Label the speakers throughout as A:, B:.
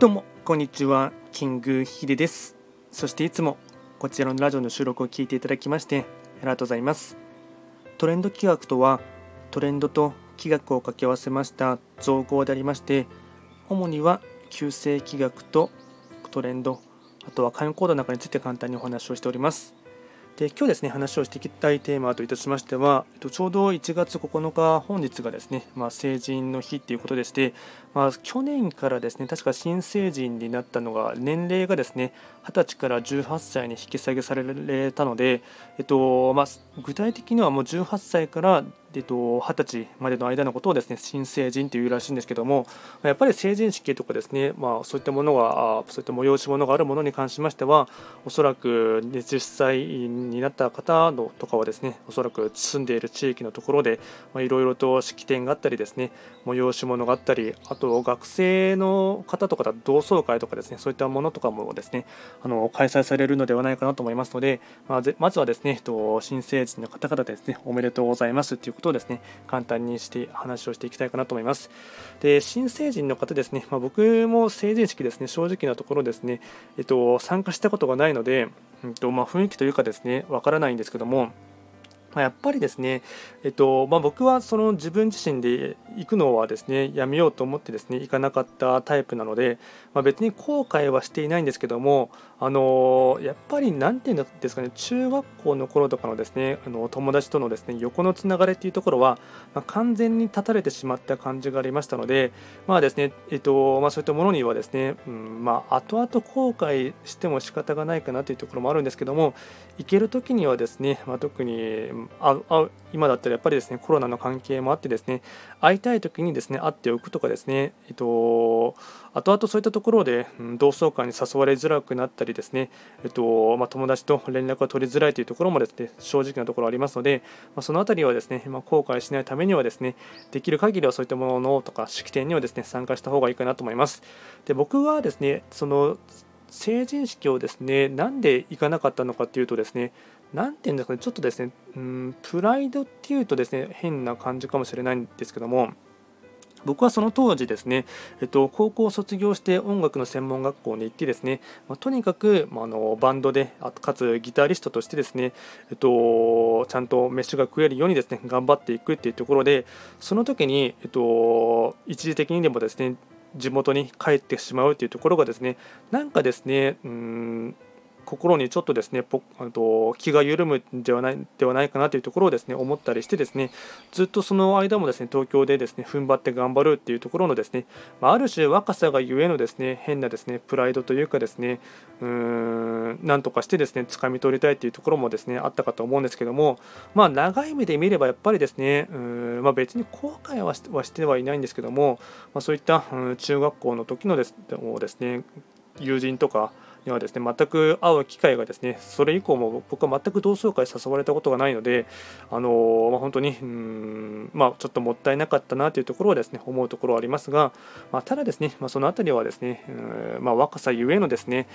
A: どうもこんにちは。キングヒデです。そしていつもこちらのラジオの収録を聞いていただきましてありがとうございます。トレンド企画とはトレンドと企画を掛け合わせました造語でありまして主には旧世企画とトレンドあとは会員コードの中について簡単にお話をしております。で今日ですね話をしていきたいテーマといたしましては、えっと、ちょうど1月9日本日がですね、まあ、成人の日ということでして、まあ、去年からですね確か新成人になったのが年齢がですね20歳から18歳に引き下げされたので、えっとまあ、具体的にはもう18歳からえっと、20歳までの間のことをですね新成人というらしいんですけどもやっぱり成人式とかですね、まあ、そういったものがそういった催し物があるものに関しましてはおそらく10歳になった方のとかはですねおそらく住んでいる地域のところでいろいろと式典があったりですね催し物があったりあと学生の方とかだ同窓会とかですねそういったものとかもですねあの開催されるのではないかなと思いますので、まあ、まずはですねと新成人の方々ですねおめでとうございますということをですね簡単にして話をしていきたいかなと思います。で新成人の方ですね、まあ、僕も成人式ですね正直なところですね、えっと、参加したことがないので、えっとまあ、雰囲気というかですねわからないんですけどもまやっぱりですね、えっとまあ、僕はその自分自身で行くのはですねやめようと思ってですね行かなかったタイプなので、まあ、別に後悔はしていないんですけどもあのやっぱり何て言うんですかね中学校の頃とかのですねあの友達とのですね横のつながりっていうところは、まあ、完全に断たれてしまった感じがありましたのでまあですねえっとまあ、そういったものにはですね、うんまあ、後々後悔しても仕方がないかなというところもあるんですけども行ける時にはですね、まあ、特にああ今だったらやっぱりですねコロナの関係もあってですね会いたい時にですね会っておくとかですね、えっと、後々そういったところで、うん、同窓会に誘われづらくなったりですね、えっとまあ、友達と連絡が取りづらいというところもですね正直なところありますので、まあ、その辺りはですね、まあ、後悔しないためにはですねできる限りはそういったものとか式典にはですね参加した方がいいかなと思います。で僕はですねその成人式をですねなんで行かなかったのかというとですね何て言うんですかねちょっとですねうんプライドっていうとですね変な感じかもしれないんですけども僕はその当時ですね、えっと、高校を卒業して音楽の専門学校に行ってですね、まあ、とにかく、まあ、のバンドでかつギタリストとしてですね、えっと、ちゃんと飯が食えるようにですね頑張っていくっていうところでその時に、えっと、一時的にでもですね地元に帰ってしまうというところがですねなんかですねうん心にちょっとですねぽと気が緩むんではないではないかなというところをですね思ったりしてですねずっとその間もですね東京でですね踏ん張って頑張るっていうところのですね、まあ、る種若さがゆえのですね変なですねプライドというかですねうーんなんとかしてですね掴み取りたいっていうところもですねあったかと思うんですけどもまあ長い目で見ればやっぱりですねうーん、まあ、別に後悔はしてはいないんですけども、まあ、そういった、うん、中学校の時のですですね友人とかにはですね全く会う機会がですねそれ以降も僕は全く同窓会誘われたことがないのであのまあ、本当にうんまあ、ちょっともったいなかったなというところはですね思うところはありますが、まあ、ただですね、まあ、その辺りはですねうん、ま、若さゆえのですね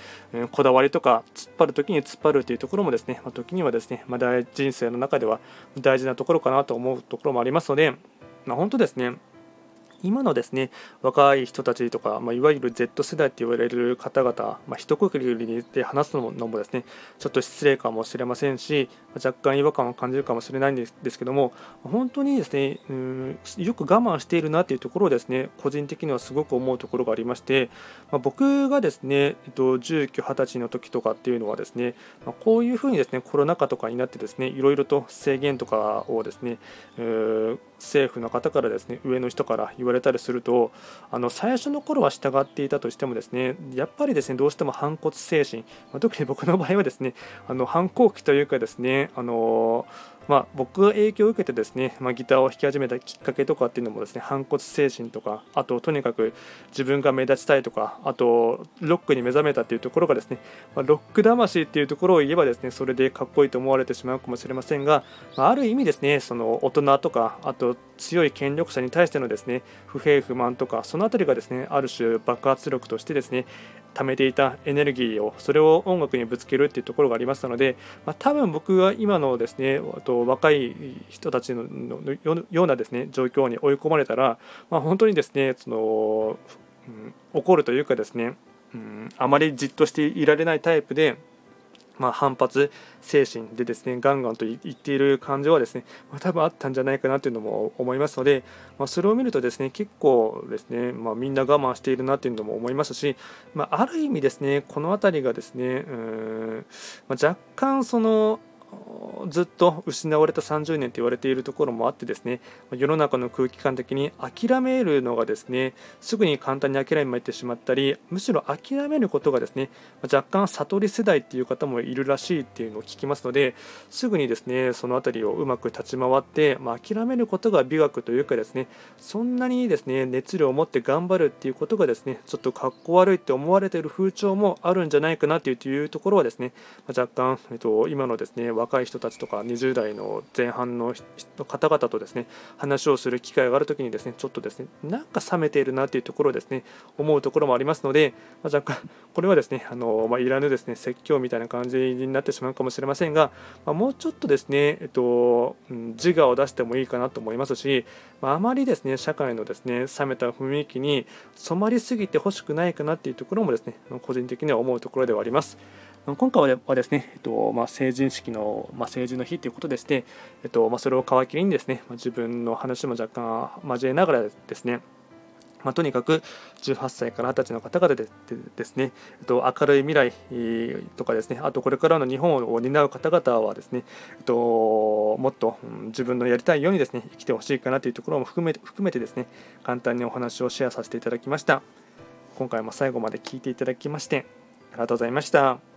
A: こだわりとか突っ張る時に突っ張るというところもですね、ま、時にはですね、まあ、人生の中では大事なところかなと思うところもありますので、ま、本当ですね今のですね若い人たちとか、まあ、いわゆる Z 世代と言われる方々、まあ、一括りで話すのもですねちょっと失礼かもしれませんし若干違和感を感じるかもしれないんですですけども本当にですねうんよく我慢しているなというところをですね個人的にはすごく思うところがありまして、まあ、僕がですね、えっと、19、20歳の時とかっていうのはですね、ま、こういうふうにですねコロナ禍とかになってですねいろいろと制限とかをですね政府の方からですね上の人から言わわれたりするとあの最初の頃は従っていたとしてもですねやっぱりですねどうしても反骨精神、まあ、特に僕の場合はですねあの反抗期というかですねあのまあ、僕が影響を受けてですね、まあ、ギターを弾き始めたきっかけとかっていうのもですね反骨精神とかあととにかく自分が目立ちたいとかあとロックに目覚めたっていうところがですね、まあ、ロック魂っていうところを言えばですねそれでかっこいいと思われてしまうかもしれませんが、まあ、ある意味ですねその大人とかあと強い権力者に対してのですね不平不満とかその辺りがですねある種爆発力としてですね貯めていたエネルギーをそれを音楽にぶつけるっていうところがありましたので、まあ、多分僕は今のですねと若い人たちのようなですね状況に追い込まれたら、まあ、本当にですねそのうん、怒るというかですね、うん、あまりじっとしていられないタイプでまあ、反発精神でですねガンガンと言っている感情はですね、まあ、多分あったんじゃないかなというのも思いますので、まあ、それを見るとですね結構ですね、ま、みんな我慢しているなというのも思いますし、まあ、ある意味ですねこの辺りがですねうん、ま若干そのずっと失われた30年と言われているところもあってですね世の中の空気感的に諦めるのがですねすぐに簡単に諦めてしまったりむしろ諦めることがですね若干悟り世代っていう方もいるらしいっていうのを聞きますのですぐにですねその辺りをうまく立ち回って、まあ、諦めることが美学というかですねそんなにですね熱量を持って頑張るっていうことがですねちょっとかっこ悪いって思われている風潮もあるんじゃないかなというところはですね若干、えっと、今のですね若い人たちとか20代の前半の方々とですね話をする機会がある時にですねちょっとですねなんか冷めているなというところをですね思うところもありますので、まあ、若干これはですねあの、まあ、いらぬですね説教みたいな感じになってしまうかもしれませんが、まあ、もうちょっとですね、えっと、自我を出してもいいかなと思いますし、まあまりですね社会のですね冷めた雰囲気に染まりすぎてほしくないかなっていうところもですね個人的には思うところではあります。今回はですね、えっとまあ、成人式の、まあ、成人の日ということでして、えっとまあ、それを皮切りにですね、まあ、自分の話も若干交えながらですね、まあ、とにかく18歳から20歳の方々でですね、えっと、明るい未来とかですね、あとこれからの日本を担う方々はですね、えっと、もっと自分のやりたいようにですね、生きてほしいかなというところも含めて含めてですね、簡単にお話をシェアさせていただきました。今回も最後まで聞いていただきまして、ありがとうございました。